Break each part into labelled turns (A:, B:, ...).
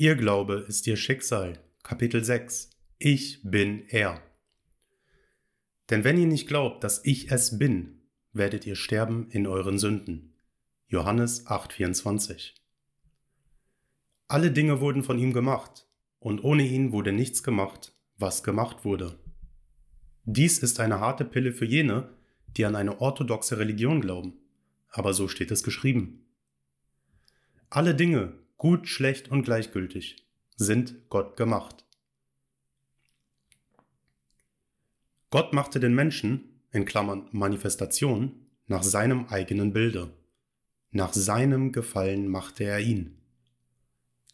A: Ihr Glaube ist ihr Schicksal. Kapitel 6. Ich bin er. Denn wenn ihr nicht glaubt, dass ich es bin, werdet ihr sterben in euren Sünden. Johannes 8:24. Alle Dinge wurden von ihm gemacht, und ohne ihn wurde nichts gemacht, was gemacht wurde. Dies ist eine harte Pille für jene, die an eine orthodoxe Religion glauben, aber so steht es geschrieben. Alle Dinge, gut, schlecht und gleichgültig, sind Gott gemacht. Gott machte den Menschen, in Klammern Manifestation, nach seinem eigenen Bilde. Nach seinem Gefallen machte er ihn.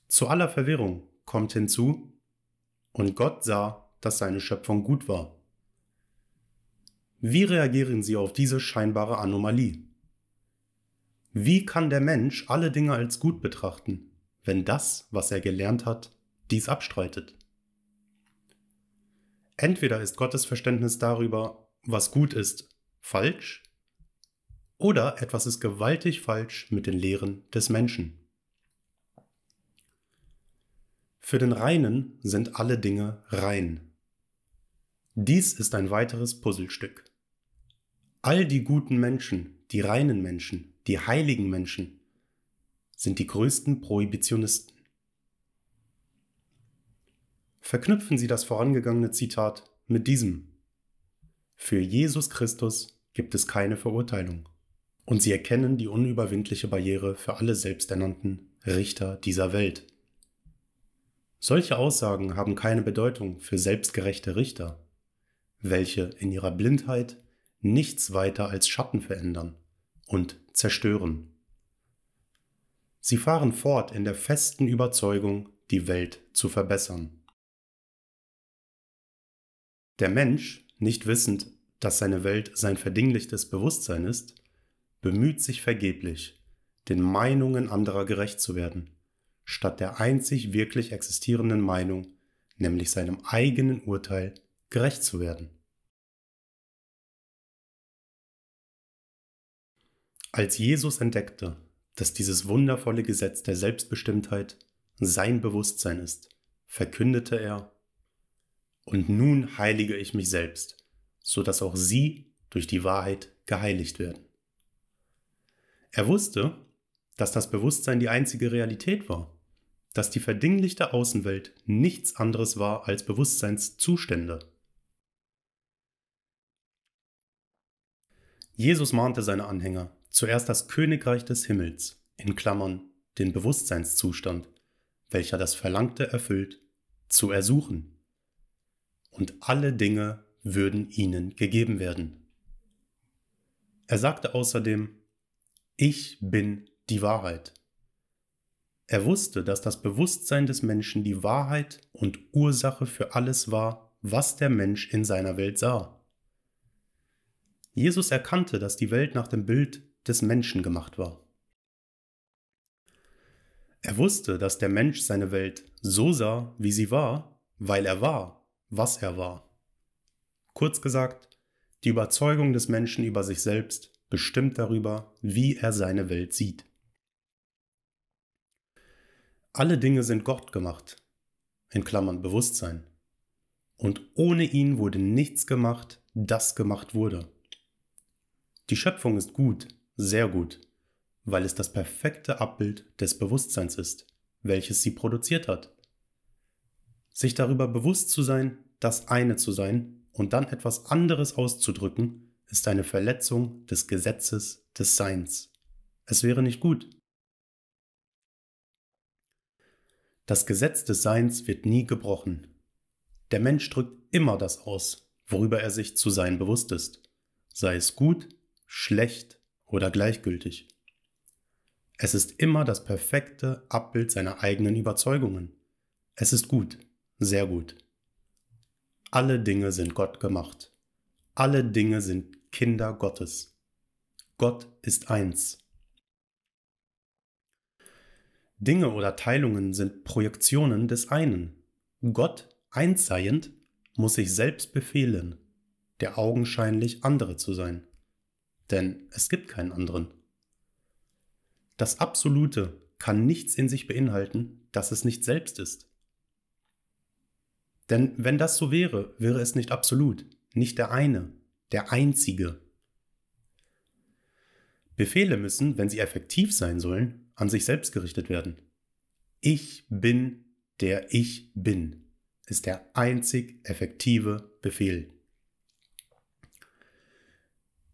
A: Zu aller Verwirrung kommt hinzu, und Gott sah, dass seine Schöpfung gut war. Wie reagieren Sie auf diese scheinbare Anomalie? Wie kann der Mensch alle Dinge als gut betrachten, wenn das, was er gelernt hat, dies abstreitet? Entweder ist Gottes Verständnis darüber, was gut ist, falsch, oder etwas ist gewaltig falsch mit den Lehren des Menschen. Für den Reinen sind alle Dinge rein. Dies ist ein weiteres Puzzlestück. All die guten Menschen, die reinen Menschen, die heiligen Menschen sind die größten Prohibitionisten. Verknüpfen Sie das vorangegangene Zitat mit diesem. Für Jesus Christus gibt es keine Verurteilung. Und Sie erkennen die unüberwindliche Barriere für alle selbsternannten Richter dieser Welt. Solche Aussagen haben keine Bedeutung für selbstgerechte Richter, welche in ihrer Blindheit nichts weiter als Schatten verändern und zerstören. Sie fahren fort in der festen Überzeugung, die Welt zu verbessern. Der Mensch, nicht wissend, dass seine Welt sein verdinglichtes Bewusstsein ist, bemüht sich vergeblich, den Meinungen anderer gerecht zu werden, statt der einzig wirklich existierenden Meinung, nämlich seinem eigenen Urteil, gerecht zu werden. Als Jesus entdeckte, dass dieses wundervolle Gesetz der Selbstbestimmtheit sein Bewusstsein ist, verkündete er, und nun heilige ich mich selbst, so dass auch sie durch die Wahrheit geheiligt werden. Er wusste, dass das Bewusstsein die einzige Realität war, dass die verdinglichte Außenwelt nichts anderes war als Bewusstseinszustände. Jesus mahnte seine Anhänger, zuerst das Königreich des Himmels, in Klammern den Bewusstseinszustand, welcher das Verlangte erfüllt, zu ersuchen. Und alle Dinge würden ihnen gegeben werden. Er sagte außerdem, ich bin die Wahrheit. Er wusste, dass das Bewusstsein des Menschen die Wahrheit und Ursache für alles war, was der Mensch in seiner Welt sah. Jesus erkannte, dass die Welt nach dem Bild des Menschen gemacht war. Er wusste, dass der Mensch seine Welt so sah, wie sie war, weil er war, was er war. Kurz gesagt, die Überzeugung des Menschen über sich selbst bestimmt darüber, wie er seine Welt sieht. Alle Dinge sind Gott gemacht, in Klammern Bewusstsein. Und ohne ihn wurde nichts gemacht, das gemacht wurde. Die Schöpfung ist gut, sehr gut, weil es das perfekte Abbild des Bewusstseins ist, welches sie produziert hat. Sich darüber bewusst zu sein, das eine zu sein und dann etwas anderes auszudrücken, ist eine Verletzung des Gesetzes des Seins. Es wäre nicht gut. Das Gesetz des Seins wird nie gebrochen. Der Mensch drückt immer das aus, worüber er sich zu sein bewusst ist, sei es gut, schlecht oder gleichgültig. Es ist immer das perfekte Abbild seiner eigenen Überzeugungen. Es ist gut, sehr gut. Alle Dinge sind Gott gemacht. Alle Dinge sind Kinder Gottes. Gott ist eins. Dinge oder Teilungen sind Projektionen des einen. Gott, eins seiend, muss sich selbst befehlen, der augenscheinlich andere zu sein denn es gibt keinen anderen. Das Absolute kann nichts in sich beinhalten, das es nicht selbst ist. Denn wenn das so wäre, wäre es nicht absolut, nicht der eine, der einzige. Befehle müssen, wenn sie effektiv sein sollen, an sich selbst gerichtet werden. Ich bin der Ich bin ist der einzig effektive Befehl.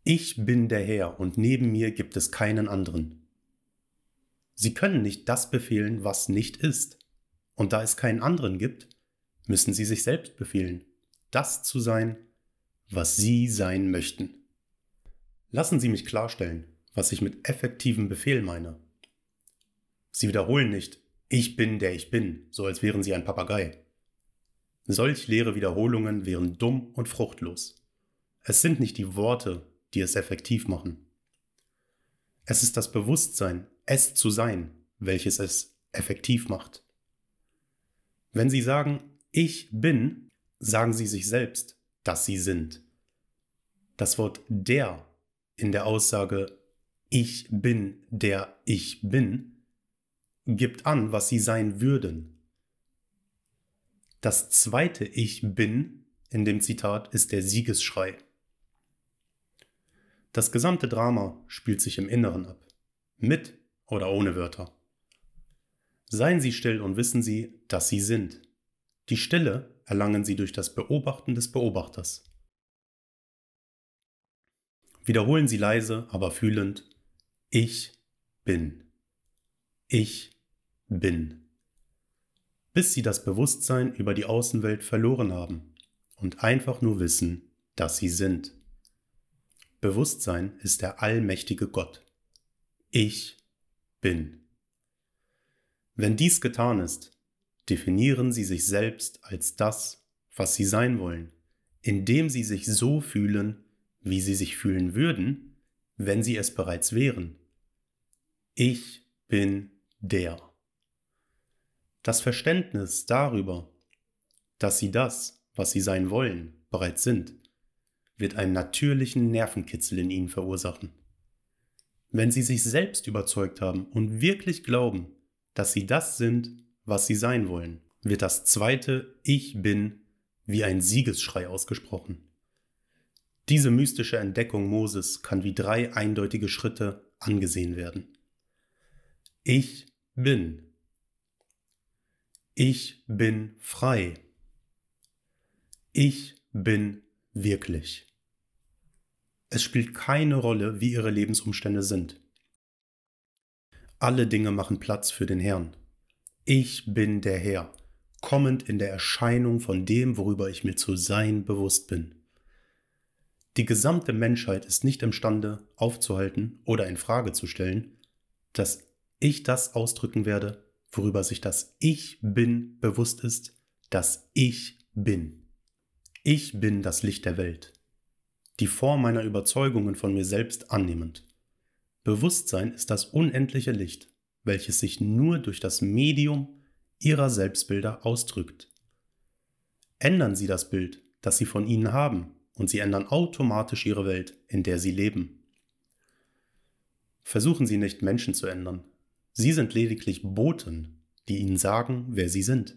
A: Ich bin der Herr und neben mir gibt es keinen anderen. Sie können nicht das befehlen, was nicht ist. Und da es keinen anderen gibt, müssen Sie sich selbst befehlen, das zu sein, was Sie sein möchten. Lassen Sie mich klarstellen, was ich mit effektivem Befehl meine. Sie wiederholen nicht, ich bin der ich bin, so als wären Sie ein Papagei. Solch leere Wiederholungen wären dumm und fruchtlos. Es sind nicht die Worte, die es effektiv machen. Es ist das Bewusstsein, es zu sein, welches es effektiv macht. Wenn Sie sagen, ich bin, sagen Sie sich selbst, dass Sie sind. Das Wort der in der Aussage ich bin der ich bin gibt an, was Sie sein würden. Das zweite Ich bin in dem Zitat ist der Siegesschrei. Das gesamte Drama spielt sich im Inneren ab, mit oder ohne Wörter. Seien Sie still und wissen Sie, dass Sie sind. Die Stille erlangen Sie durch das Beobachten des Beobachters. Wiederholen Sie leise, aber fühlend, ich bin. Ich bin bis sie das Bewusstsein über die Außenwelt verloren haben und einfach nur wissen, dass sie sind. Bewusstsein ist der allmächtige Gott. Ich bin. Wenn dies getan ist, definieren sie sich selbst als das, was sie sein wollen, indem sie sich so fühlen, wie sie sich fühlen würden, wenn sie es bereits wären. Ich bin der. Das Verständnis darüber, dass sie das, was sie sein wollen, bereits sind, wird einen natürlichen Nervenkitzel in ihnen verursachen. Wenn sie sich selbst überzeugt haben und wirklich glauben, dass sie das sind, was sie sein wollen, wird das zweite Ich bin wie ein Siegesschrei ausgesprochen. Diese mystische Entdeckung Moses kann wie drei eindeutige Schritte angesehen werden. Ich bin ich bin frei. Ich bin wirklich. Es spielt keine Rolle, wie ihre Lebensumstände sind. Alle Dinge machen Platz für den Herrn. Ich bin der Herr, kommend in der Erscheinung von dem, worüber ich mir zu sein bewusst bin. Die gesamte Menschheit ist nicht imstande aufzuhalten oder in Frage zu stellen, dass ich das ausdrücken werde, worüber sich das Ich bin bewusst ist, dass ich bin. Ich bin das Licht der Welt, die Form meiner Überzeugungen von mir selbst annehmend. Bewusstsein ist das unendliche Licht, welches sich nur durch das Medium ihrer Selbstbilder ausdrückt. Ändern Sie das Bild, das Sie von Ihnen haben, und Sie ändern automatisch Ihre Welt, in der Sie leben. Versuchen Sie nicht Menschen zu ändern, Sie sind lediglich Boten, die Ihnen sagen, wer Sie sind.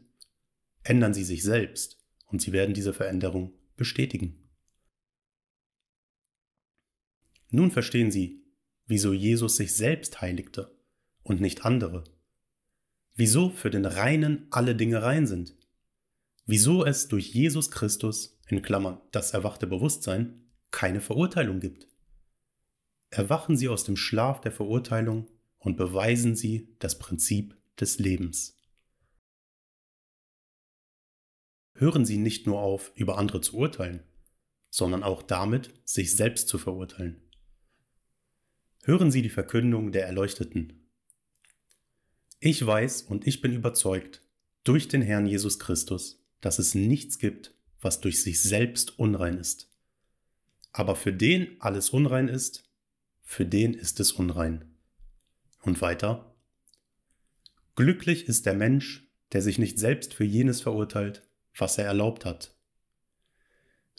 A: Ändern Sie sich selbst und Sie werden diese Veränderung bestätigen. Nun verstehen Sie, wieso Jesus sich selbst heiligte und nicht andere. Wieso für den Reinen alle Dinge rein sind. Wieso es durch Jesus Christus, in Klammern das erwachte Bewusstsein, keine Verurteilung gibt. Erwachen Sie aus dem Schlaf der Verurteilung und beweisen sie das Prinzip des Lebens. Hören Sie nicht nur auf, über andere zu urteilen, sondern auch damit, sich selbst zu verurteilen. Hören Sie die Verkündung der Erleuchteten. Ich weiß und ich bin überzeugt, durch den Herrn Jesus Christus, dass es nichts gibt, was durch sich selbst unrein ist. Aber für den alles unrein ist, für den ist es unrein. Und weiter. Glücklich ist der Mensch, der sich nicht selbst für jenes verurteilt, was er erlaubt hat.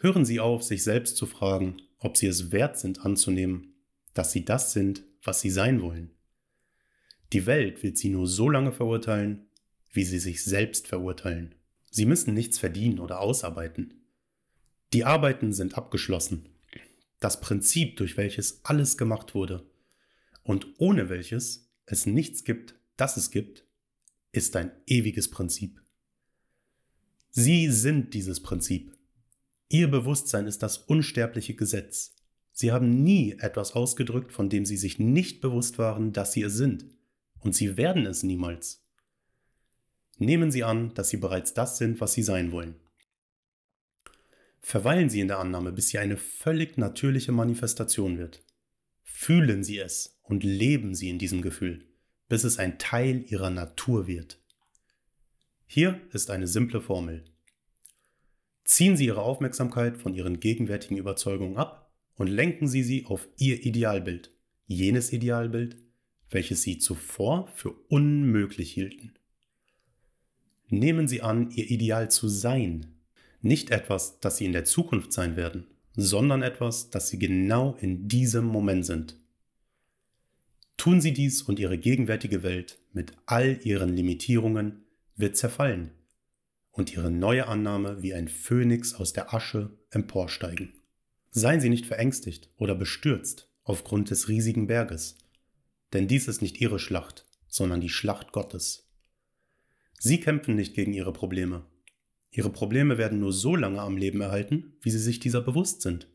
A: Hören Sie auf, sich selbst zu fragen, ob Sie es wert sind anzunehmen, dass Sie das sind, was Sie sein wollen. Die Welt wird sie nur so lange verurteilen, wie sie sich selbst verurteilen. Sie müssen nichts verdienen oder ausarbeiten. Die Arbeiten sind abgeschlossen. Das Prinzip, durch welches alles gemacht wurde und ohne welches es nichts gibt, das es gibt, ist ein ewiges Prinzip. Sie sind dieses Prinzip. Ihr Bewusstsein ist das unsterbliche Gesetz. Sie haben nie etwas ausgedrückt, von dem sie sich nicht bewusst waren, dass sie es sind. Und sie werden es niemals. Nehmen Sie an, dass Sie bereits das sind, was Sie sein wollen. Verweilen Sie in der Annahme, bis sie eine völlig natürliche Manifestation wird. Fühlen Sie es und leben Sie in diesem Gefühl, bis es ein Teil Ihrer Natur wird. Hier ist eine simple Formel. Ziehen Sie Ihre Aufmerksamkeit von Ihren gegenwärtigen Überzeugungen ab und lenken Sie sie auf Ihr Idealbild, jenes Idealbild, welches Sie zuvor für unmöglich hielten. Nehmen Sie an, Ihr Ideal zu sein, nicht etwas, das Sie in der Zukunft sein werden, sondern etwas, das Sie genau in diesem Moment sind. Tun Sie dies und Ihre gegenwärtige Welt mit all ihren Limitierungen wird zerfallen und ihre neue Annahme wie ein Phönix aus der Asche emporsteigen. Seien Sie nicht verängstigt oder bestürzt aufgrund des riesigen Berges, denn dies ist nicht Ihre Schlacht, sondern die Schlacht Gottes. Sie kämpfen nicht gegen Ihre Probleme. Ihre Probleme werden nur so lange am Leben erhalten, wie Sie sich dieser bewusst sind.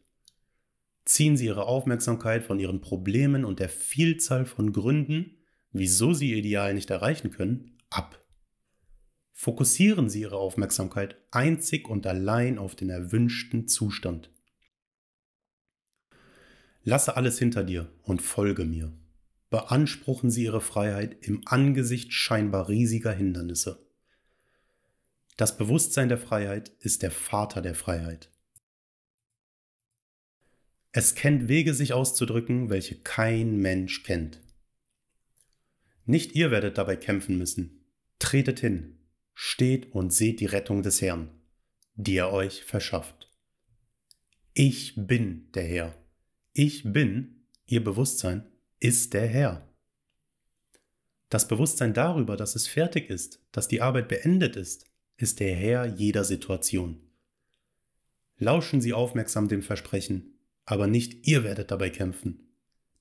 A: Ziehen Sie Ihre Aufmerksamkeit von Ihren Problemen und der Vielzahl von Gründen, wieso Sie Ihr Ideal nicht erreichen können, ab. Fokussieren Sie Ihre Aufmerksamkeit einzig und allein auf den erwünschten Zustand. Lasse alles hinter dir und folge mir. Beanspruchen Sie Ihre Freiheit im Angesicht scheinbar riesiger Hindernisse. Das Bewusstsein der Freiheit ist der Vater der Freiheit. Es kennt Wege, sich auszudrücken, welche kein Mensch kennt. Nicht ihr werdet dabei kämpfen müssen. Tretet hin, steht und seht die Rettung des Herrn, die er euch verschafft. Ich bin der Herr. Ich bin, ihr Bewusstsein, ist der Herr. Das Bewusstsein darüber, dass es fertig ist, dass die Arbeit beendet ist, ist der Herr jeder Situation. Lauschen Sie aufmerksam dem Versprechen, aber nicht ihr werdet dabei kämpfen.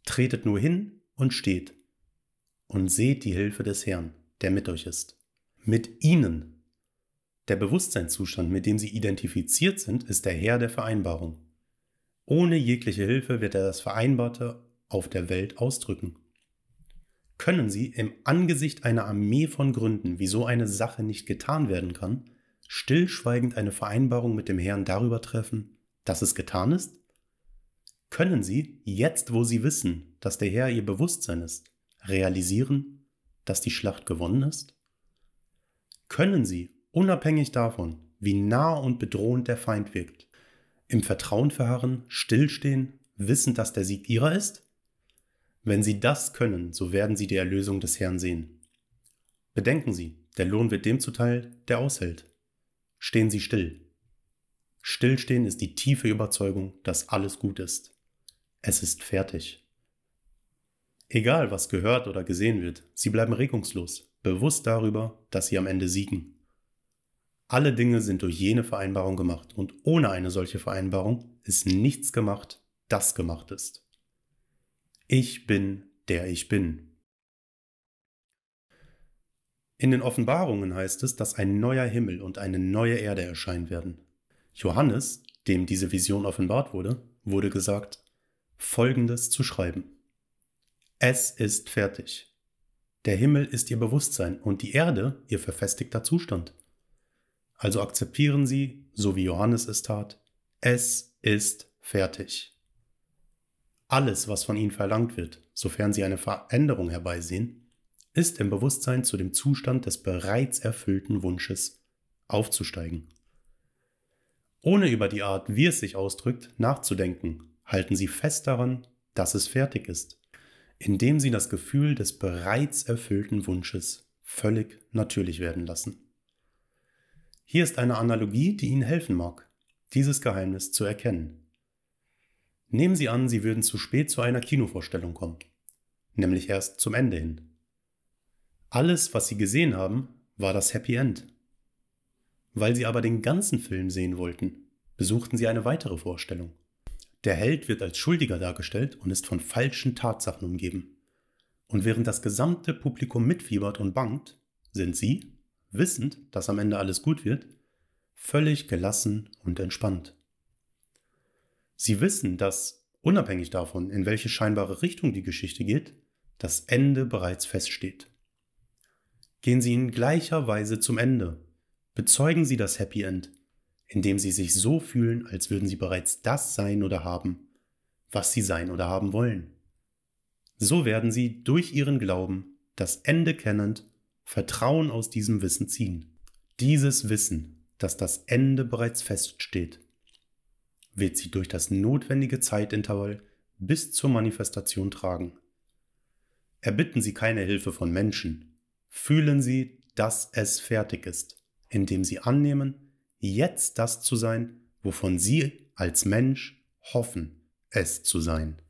A: Tretet nur hin und steht und seht die Hilfe des Herrn, der mit euch ist mit ihnen. Der Bewusstseinszustand, mit dem sie identifiziert sind, ist der Herr der Vereinbarung. Ohne jegliche Hilfe wird er das Vereinbarte auf der Welt ausdrücken. Können Sie im Angesicht einer Armee von Gründen, wieso eine Sache nicht getan werden kann, stillschweigend eine Vereinbarung mit dem Herrn darüber treffen, dass es getan ist? Können Sie, jetzt wo Sie wissen, dass der Herr Ihr Bewusstsein ist, realisieren, dass die Schlacht gewonnen ist? können sie, unabhängig davon, wie nah und bedrohend der Feind wirkt, im Vertrauen verharren, stillstehen, wissend, dass der Sieg ihrer ist? Wenn sie das können, so werden sie die Erlösung des Herrn sehen. Bedenken Sie, der Lohn wird dem zuteil, der aushält. Stehen Sie still. Stillstehen ist die tiefe Überzeugung, dass alles gut ist. Es ist fertig. Egal, was gehört oder gesehen wird, Sie bleiben regungslos bewusst darüber, dass sie am Ende siegen. Alle Dinge sind durch jene Vereinbarung gemacht und ohne eine solche Vereinbarung ist nichts gemacht, das gemacht ist. Ich bin, der ich bin. In den Offenbarungen heißt es, dass ein neuer Himmel und eine neue Erde erscheinen werden. Johannes, dem diese Vision offenbart wurde, wurde gesagt, Folgendes zu schreiben. Es ist fertig. Der Himmel ist ihr Bewusstsein und die Erde ihr verfestigter Zustand. Also akzeptieren Sie, so wie Johannes es tat, es ist fertig. Alles, was von Ihnen verlangt wird, sofern Sie eine Veränderung herbeisehen, ist im Bewusstsein zu dem Zustand des bereits erfüllten Wunsches aufzusteigen. Ohne über die Art, wie es sich ausdrückt, nachzudenken, halten Sie fest daran, dass es fertig ist indem sie das Gefühl des bereits erfüllten Wunsches völlig natürlich werden lassen. Hier ist eine Analogie, die Ihnen helfen mag, dieses Geheimnis zu erkennen. Nehmen Sie an, Sie würden zu spät zu einer Kinovorstellung kommen, nämlich erst zum Ende hin. Alles, was sie gesehen haben, war das Happy End. Weil sie aber den ganzen Film sehen wollten, besuchten sie eine weitere Vorstellung. Der Held wird als Schuldiger dargestellt und ist von falschen Tatsachen umgeben. Und während das gesamte Publikum mitfiebert und bangt, sind sie, wissend, dass am Ende alles gut wird, völlig gelassen und entspannt. Sie wissen, dass, unabhängig davon, in welche scheinbare Richtung die Geschichte geht, das Ende bereits feststeht. Gehen Sie in gleicher Weise zum Ende, bezeugen Sie das Happy End, indem Sie sich so fühlen, als würden Sie bereits das sein oder haben, was Sie sein oder haben wollen. So werden Sie durch Ihren Glauben, das Ende kennend, Vertrauen aus diesem Wissen ziehen. Dieses Wissen, dass das Ende bereits feststeht, wird Sie durch das notwendige Zeitintervall bis zur Manifestation tragen. Erbitten Sie keine Hilfe von Menschen. Fühlen Sie, dass es fertig ist, indem Sie annehmen, jetzt das zu sein, wovon Sie als Mensch hoffen, es zu sein.